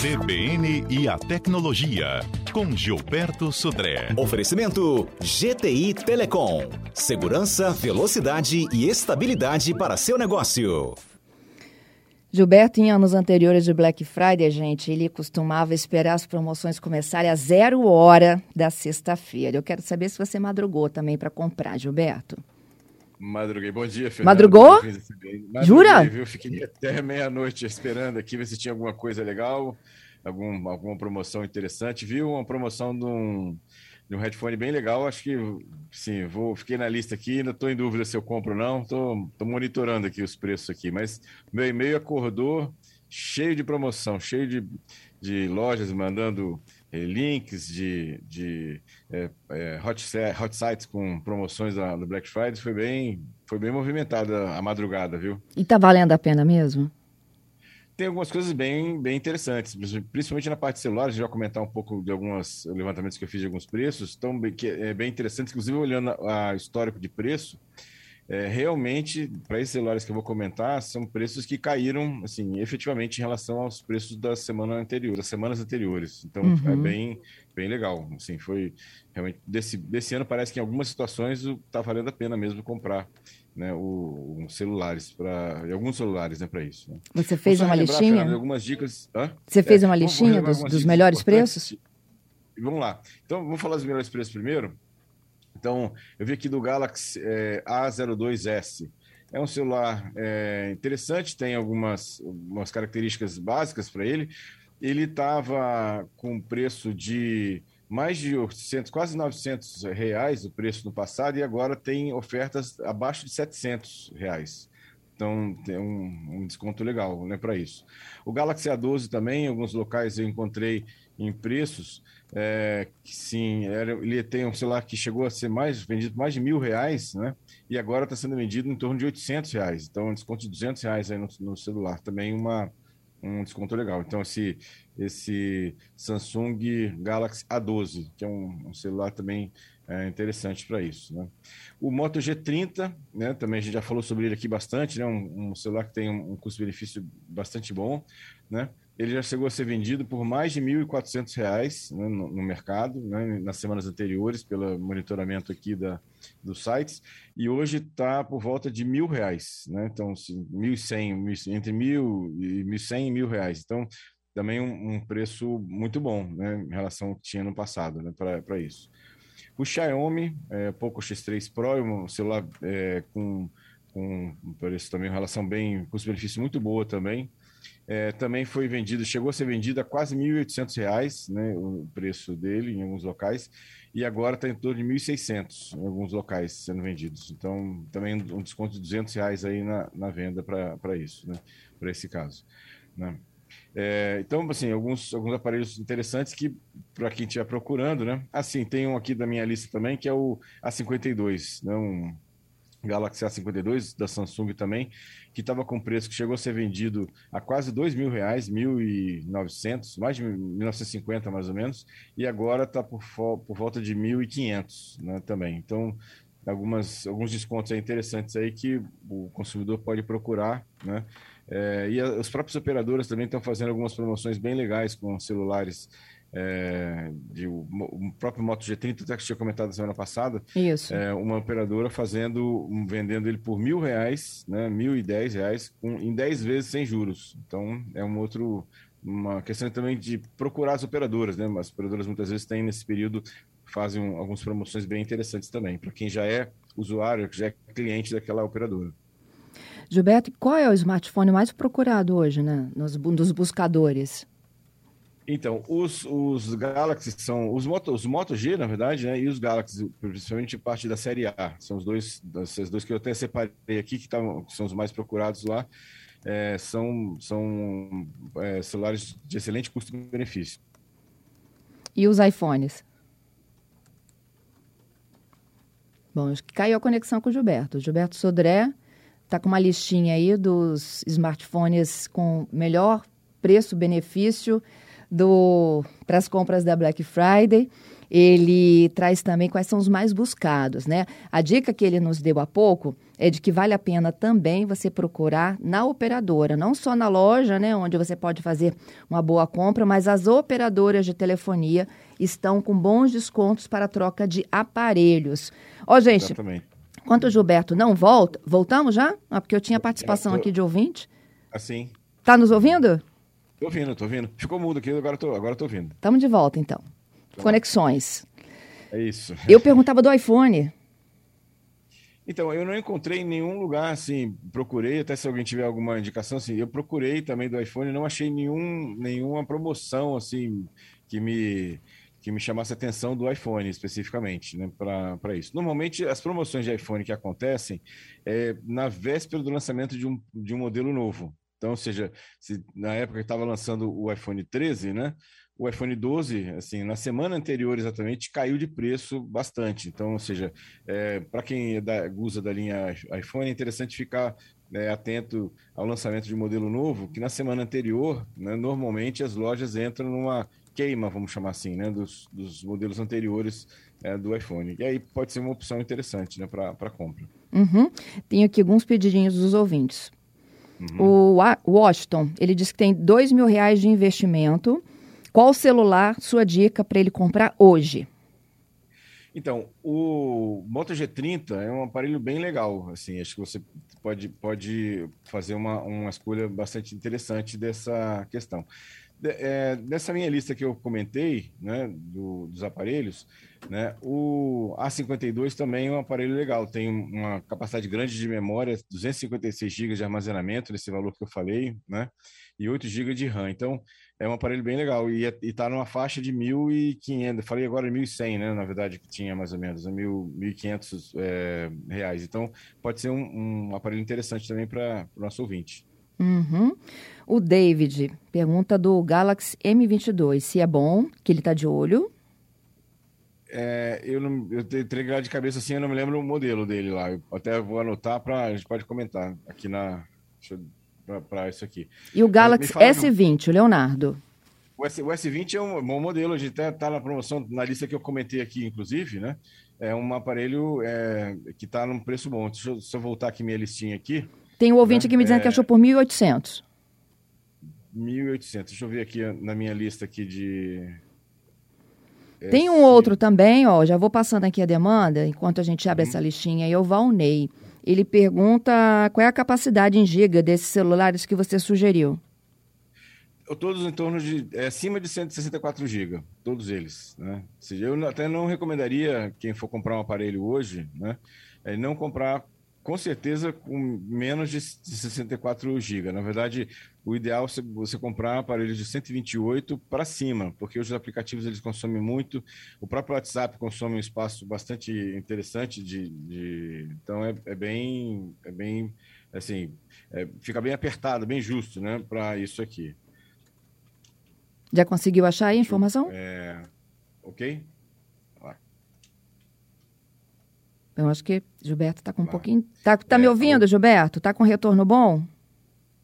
CBN e a Tecnologia, com Gilberto Sudré. Oferecimento GTI Telecom. Segurança, velocidade e estabilidade para seu negócio. Gilberto, em anos anteriores de Black Friday, gente, ele costumava esperar as promoções começarem às zero hora da sexta-feira. Eu quero saber se você madrugou também para comprar, Gilberto. Madruguei. Bom dia, Fernando. Madrugou? Madruguei, Jura? Viu? Fiquei até meia-noite esperando aqui, ver se tinha alguma coisa legal, algum, alguma promoção interessante. Viu uma promoção de um, de um headphone bem legal. Acho que, sim, vou, fiquei na lista aqui, ainda estou em dúvida se eu compro ou não. Estou monitorando aqui os preços aqui, mas meu e-mail acordou cheio de promoção, cheio de, de lojas mandando links de, de eh, eh, hot, hot sites com promoções da, do Black Friday. Foi bem, foi bem movimentada a madrugada, viu? E tá valendo a pena mesmo? Tem algumas coisas bem, bem interessantes, principalmente na parte de celular. A gente vai comentar um pouco de alguns levantamentos que eu fiz de alguns preços, bem, que é bem interessantes, inclusive olhando a histórico de preço. É, realmente, para esses celulares que eu vou comentar, são preços que caíram, assim, efetivamente em relação aos preços da semana anterior, das semanas anteriores. Então, Uhum. é bem, bem legal. Assim, foi realmente desse, desse ano parece que em algumas situações está valendo a pena mesmo comprar, né, o, os celulares para alguns celulares, né, para isso. Né. Você fez uma listinha? Fernando, algumas dicas. Hã? Você fez É, uma listinha dos, dos melhores preços? Vamos lá. Então, vamos falar dos melhores preços primeiro. Então, eu vi aqui do Galaxy é, A02S. É um celular é, interessante, tem algumas, algumas características básicas para ele. Ele estava com preço de mais de 800, quase 900 reais o preço no passado e agora tem ofertas abaixo de 700 reais. Então tem um, um desconto legal né, para isso. O Galaxy A12 também, em alguns locais eu encontrei em preços é, que sim, era, ele tem um celular que chegou a ser mais vendido mais de mil reais, né? E agora está sendo vendido em torno de 800 reais. Então, um desconto de 200 reais aí no, no celular. Também uma, um desconto legal. Então, esse, esse Samsung Galaxy A12, que é um, um celular também é, interessante para isso, né? O Moto G30, né? Também a gente já falou sobre ele aqui bastante, né? Um, um celular que tem um, um custo-benefício bastante bom, né? Ele já chegou a ser vendido por mais de R$ 1.400 né, no, no mercado, né, nas semanas anteriores, pelo monitoramento aqui da, dos sites, e hoje está por volta de mil reais, né? Então, assim, 1.100, entre mil e 1.100 e mil reais. Então, também um, um, preço muito bom, né, em relação ao que tinha no passado, né, para isso. O Xiaomi é, Poco X3 Pro é um celular é, com, com preço também, uma relação bem, custo-benefício muito boa também. É, também foi vendido, chegou a ser vendido a quase R$ 1.800, né, o preço dele em alguns locais, e agora está em torno de R$ 1.600 em alguns locais sendo vendidos. Então, também um desconto de 200 reais aí na, na venda para isso, né, para esse caso. Né. É, então, assim, alguns, alguns aparelhos interessantes que, para quem estiver procurando, né? Assim, tem um aqui da minha lista também, que é o A52, né? Um Galaxy A52 da Samsung também, que estava com preço que chegou a ser vendido a quase dois mil reais, 1.900, mais de 1.950 mais ou menos, e agora está por, por volta de 1.500 né, também. Então, algumas, alguns descontos interessantes aí que o consumidor pode procurar, né? É, e a, os próprios operadores também estão fazendo algumas promoções bem legais com celulares. É, de, o, próprio Moto G30, até que tinha comentado na semana passada, Isso. É, uma operadora fazendo, um, vendendo ele por mil reais, né, mil e dez reais, com, em dez vezes sem juros. Então, é um outro, uma questão também de procurar as operadoras, né? As operadoras muitas vezes têm nesse período, fazem um, algumas promoções bem interessantes também, para quem já é usuário, que já é cliente daquela operadora. Gilberto, qual é o smartphone mais procurado hoje, né, nos, nos buscadores? Então, os, os Galaxy são os Moto, os Moto G, na verdade, né? E os Galaxy, principalmente parte da série A. São os dois, esses dois que eu até separei aqui, que, tavam, que são os mais procurados lá. É, são são é, celulares de excelente custo-benefício. E os iPhones? Bom, acho que caiu a conexão com o Gilberto. O Gilberto Sodré está com uma listinha aí dos smartphones com melhor preço-benefício para as compras da Black Friday. Ele traz também quais são os mais buscados, né? A dica que ele nos deu há pouco é de que vale a pena também você procurar na operadora, não só na loja, né, onde você pode fazer uma boa compra, mas as operadoras de telefonia estão com bons descontos para troca de aparelhos. Ó, gente, Exatamente. enquanto o Gilberto não volta, voltamos já? Ah, porque eu tinha participação aqui de ouvinte. Assim. Tá nos ouvindo? Tô ouvindo, tô ouvindo. Ficou mudo aqui, agora tô, agora tô ouvindo. Estamos de volta, então. Conexões. É isso. Eu perguntava do iPhone. Então, eu não encontrei em nenhum lugar, assim, procurei, até se alguém tiver alguma indicação, assim, eu procurei também do iPhone, não achei nenhum, nenhuma promoção, assim, que me, que me chamasse a atenção do iPhone especificamente, né, para isso. Normalmente, as promoções de iPhone que acontecem é na véspera do lançamento de um, de um modelo novo. Então, ou seja, se na época estava lançando o iPhone 13, né, o iPhone 12, assim, na semana anterior exatamente, caiu de preço bastante. Então, ou seja, é, para quem é da, usa da linha iPhone, é interessante ficar é, atento ao lançamento de um modelo novo, que na semana anterior, né, normalmente as lojas entram numa queima, vamos chamar assim, né, dos, dos modelos anteriores é, do iPhone. E aí pode ser uma opção interessante né, para compra. Uhum. Tenho aqui alguns pedidinhos dos ouvintes. Uhum. O Washington, ele diz que tem dois mil reais de investimento qual celular, sua dica para ele comprar hoje? Então, o Moto G30 é um aparelho bem legal. Assim, acho que você pode, pode fazer uma, uma escolha bastante interessante dessa questão. É, nessa minha lista que eu comentei, né, do, dos aparelhos, né, o A52 também é um aparelho legal. Tem uma capacidade grande de memória, 256 GB de armazenamento, nesse valor que eu falei, né, e 8 GB de RAM. Então, é um aparelho bem legal e está numa faixa de 1.500, falei agora 1.100, né, na verdade, que tinha mais ou menos, 1.500 é, reais. Então, pode ser um, um aparelho interessante também para o nosso ouvinte. Uhum. O David pergunta do Galaxy M22, se é bom, que ele está de olho. É, eu não, eu tenho de cabeça assim, eu não me lembro o modelo dele lá. Eu até vou anotar para a gente pode comentar aqui na. Para isso aqui. E o Galaxy S20, o Leonardo? O, S, o S20 é um bom modelo, a gente até está na promoção, na lista que eu comentei aqui, inclusive, né? É um aparelho é, que está num preço bom. Deixa eu, deixa eu, voltar aqui minha listinha aqui. Tem um ouvinte né? aqui me dizendo é... que achou por 1.800. 1.800. Deixa eu ver aqui na minha lista aqui de... Tem um outro também, ó, já vou passando aqui a demanda, enquanto a gente abre hum. essa listinha aí, o Valnei. Ele pergunta qual é a capacidade em giga desses celulares que você sugeriu. Todos em torno de é, acima de 164 GB, todos eles. Né? Eu até não recomendaria quem for comprar um aparelho hoje, né, é não comprar com certeza com menos de 64 GB. Na verdade, o ideal é você comprar aparelhos de 128 para cima, porque os aplicativos eles consomem muito. O próprio WhatsApp consome um espaço bastante interessante de, de... então é, é, bem é bem assim é, fica bem apertado, bem justo, né, para isso aqui. Já conseguiu achar aí a informação? É, ok. Eu acho que Gilberto está com um pouquinho. Tá, tá é, me ouvindo, Gilberto? Tá com retorno bom?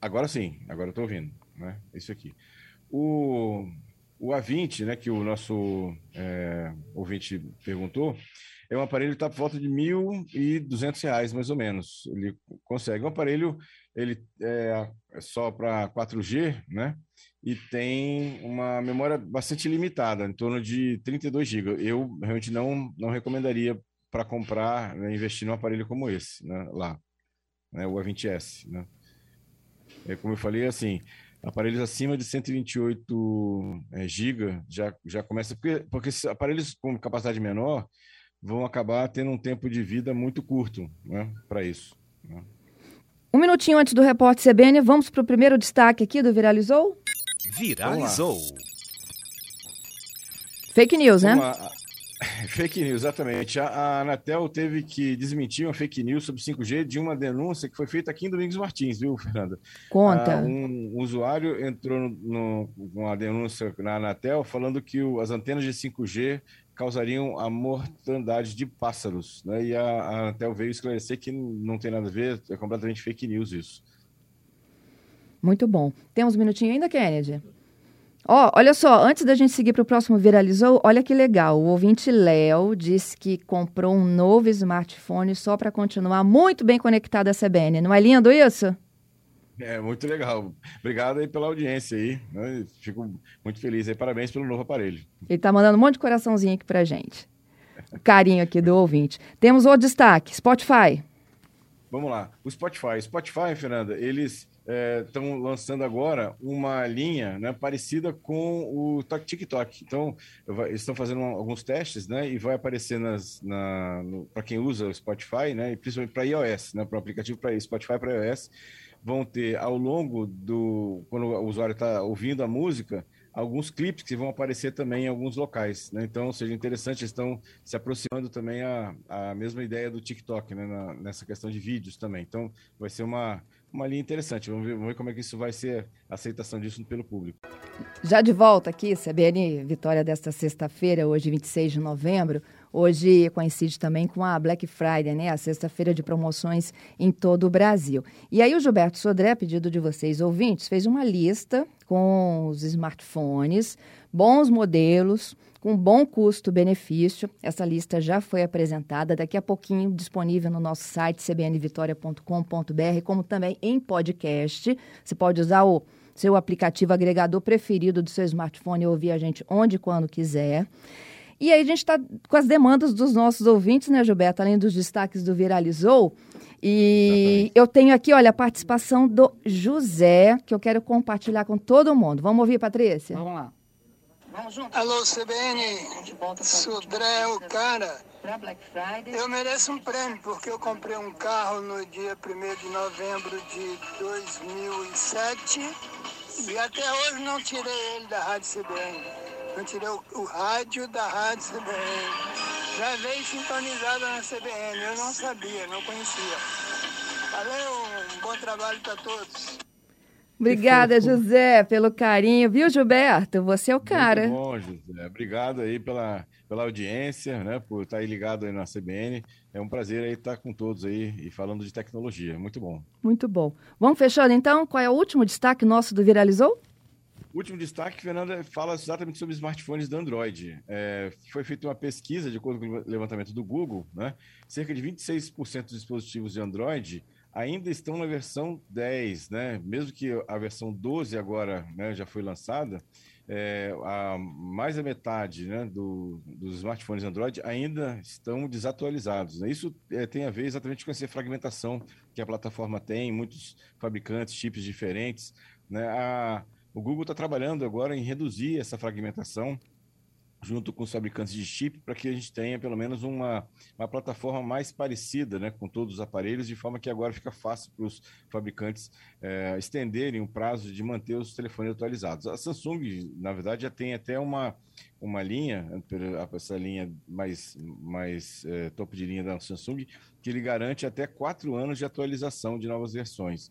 Agora sim, agora estou ouvindo, né? Isso aqui. O, o A20, né, que o nosso é, ouvinte perguntou, é um aparelho que está por volta de R$ 1.200, mais ou menos. Ele consegue. Um aparelho ele é, é só para 4G, né? E tem uma memória bastante limitada, em torno de 32 GB. Eu realmente não, não recomendaria para comprar, né, investir num aparelho como esse, né, lá, né, o A20S, né. É, como eu falei, assim, aparelhos acima de 128 é, GB já, já começa, porque, porque aparelhos com capacidade menor vão acabar tendo um tempo de vida muito curto, né, para isso. Né. Um minutinho antes do repórter CBN, vamos para o primeiro destaque aqui do Viralizou? Viralizou. Fake news, né? Fake news, exatamente. A, a, Anatel teve que desmentir uma fake news sobre 5G de uma denúncia que foi feita aqui em Domingos Martins, viu, Fernanda? Conta. Ah, um, usuário entrou com uma denúncia na Anatel falando que as antenas de 5G causariam a mortandade de pássaros, né? E a, a Anatel veio esclarecer que não tem nada a ver, é completamente fake news isso. Muito bom. Temos um minutinho ainda, Kennedy? Ó, oh, olha só, antes da gente seguir para o próximo viralizou, olha que legal. O ouvinte Léo disse que comprou um novo smartphone só para continuar muito bem conectado à CBN. Não é lindo isso? É, muito legal. Obrigado aí pela audiência aí. Né? Fico muito feliz aí. Parabéns pelo novo aparelho. Ele tá mandando um monte de coraçãozinho aqui pra gente. O carinho aqui do ouvinte. Temos outro destaque, Spotify. Vamos lá. O Spotify. Spotify, Fernanda, eles estão é, lançando agora uma linha né, parecida com o TikTok. Então, eles estão fazendo alguns testes, né? E vai aparecer nas, na, para quem usa o Spotify, né? E principalmente para iOS, né? Para o aplicativo para Spotify para iOS, vão ter ao longo do quando o usuário está ouvindo a música alguns clipes que vão aparecer também em alguns locais, né? Então, seja interessante, estão se aproximando também a, a mesma ideia do TikTok, né? Na, nessa questão de vídeos também. Então, vai ser uma uma linha interessante. Vamos ver, vamos ver, como é que isso vai ser a aceitação disso pelo público. Já de volta aqui, CBN Vitória desta sexta-feira, hoje 26 de novembro. Hoje coincide também com a Black Friday, né? A sexta-feira de promoções em todo o Brasil. E aí o Gilberto Sodré, pedido de vocês ouvintes, fez uma lista com os smartphones, bons modelos, com bom custo-benefício. Essa lista já foi apresentada, daqui a pouquinho disponível no nosso site cbnvitoria.com.br, como também em podcast. Você pode usar o seu aplicativo agregador preferido do seu smartphone e ouvir a gente onde e quando quiser. E aí a gente está com as demandas dos nossos ouvintes, né, Gilberto? Além dos destaques do Viralizou. E Exatamente. eu tenho aqui, olha, a participação do José, que eu quero compartilhar com todo mundo. Vamos ouvir, Patrícia? Vamos lá. Alô, CBN, Sudré, o cara. Eu mereço um prêmio porque eu comprei um carro no dia 1 de novembro de 2007 e até hoje não tirei ele da Rádio CBN. Eu tirei o, o rádio da rádio CBN. Já veio sintonizada na CBN, eu não sabia, não conhecia. Valeu, um bom trabalho para todos. Obrigada, José, pelo carinho, viu, Gilberto? Você é o cara. Muito bom, José. Obrigado aí pela, pela audiência, né, por estar aí ligado aí na CBN. É um prazer aí estar com todos aí e falando de tecnologia. Muito bom. Muito bom. Vamos fechando então? Qual é o último destaque nosso do Viralizou? Último destaque, Fernanda, fala exatamente sobre smartphones do Android. É, foi feita uma pesquisa, de acordo com o levantamento do Google, né? cerca de 26% dos dispositivos de Android ainda estão na versão 10, né? Mesmo que a versão 12 agora né, já foi lançada, é, a, mais da metade né, do, dos smartphones Android ainda estão desatualizados. Né? Isso é, tem a ver exatamente com essa fragmentação que a plataforma tem, muitos fabricantes, chips diferentes. Né? A, o Google está trabalhando agora em reduzir essa fragmentação junto com os fabricantes de chip para que a gente tenha pelo menos uma, uma plataforma mais parecida né, com todos os aparelhos, de forma que agora fica fácil para os fabricantes é, estenderem o prazo de manter os telefones atualizados. A Samsung, na verdade, já tem até uma, uma linha, essa linha mais, mais é, topo de linha da Samsung, que ele garante até quatro anos de atualização de novas versões.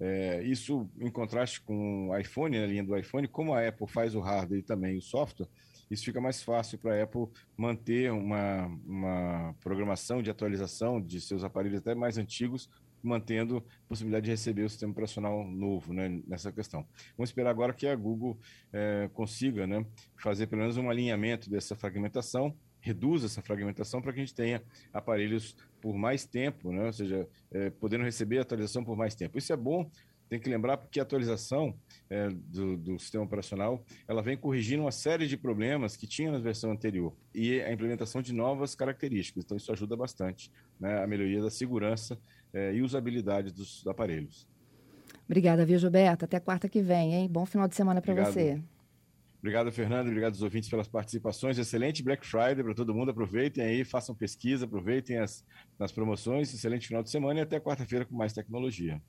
É, isso em contraste com o iPhone, a linha do iPhone, como a Apple faz o hardware e também o software, isso fica mais fácil para a Apple manter uma, uma programação de atualização de seus aparelhos até mais antigos, mantendo a possibilidade de receber o sistema operacional novo né, nessa questão. Vamos esperar agora que a Google é, consiga né, fazer pelo menos um alinhamento dessa fragmentação reduz essa fragmentação para que a gente tenha aparelhos por mais tempo, né? ou seja, é, podendo receber atualização por mais tempo. Isso é bom, tem que lembrar porque a atualização é, do, do, sistema operacional ela vem corrigindo uma série de problemas que tinha na versão anterior e a implementação de novas características. Então, isso ajuda bastante né, a melhoria da segurança é, e usabilidade dos aparelhos. Obrigada, viu, Gilberto? Até quarta que vem, hein? Bom final de semana para você. Obrigado, Fernando. Obrigado aos ouvintes pelas participações. Excelente Black Friday para todo mundo. Aproveitem aí, façam pesquisa, aproveitem as, as promoções. Excelente final de semana e até quarta-feira com mais tecnologia.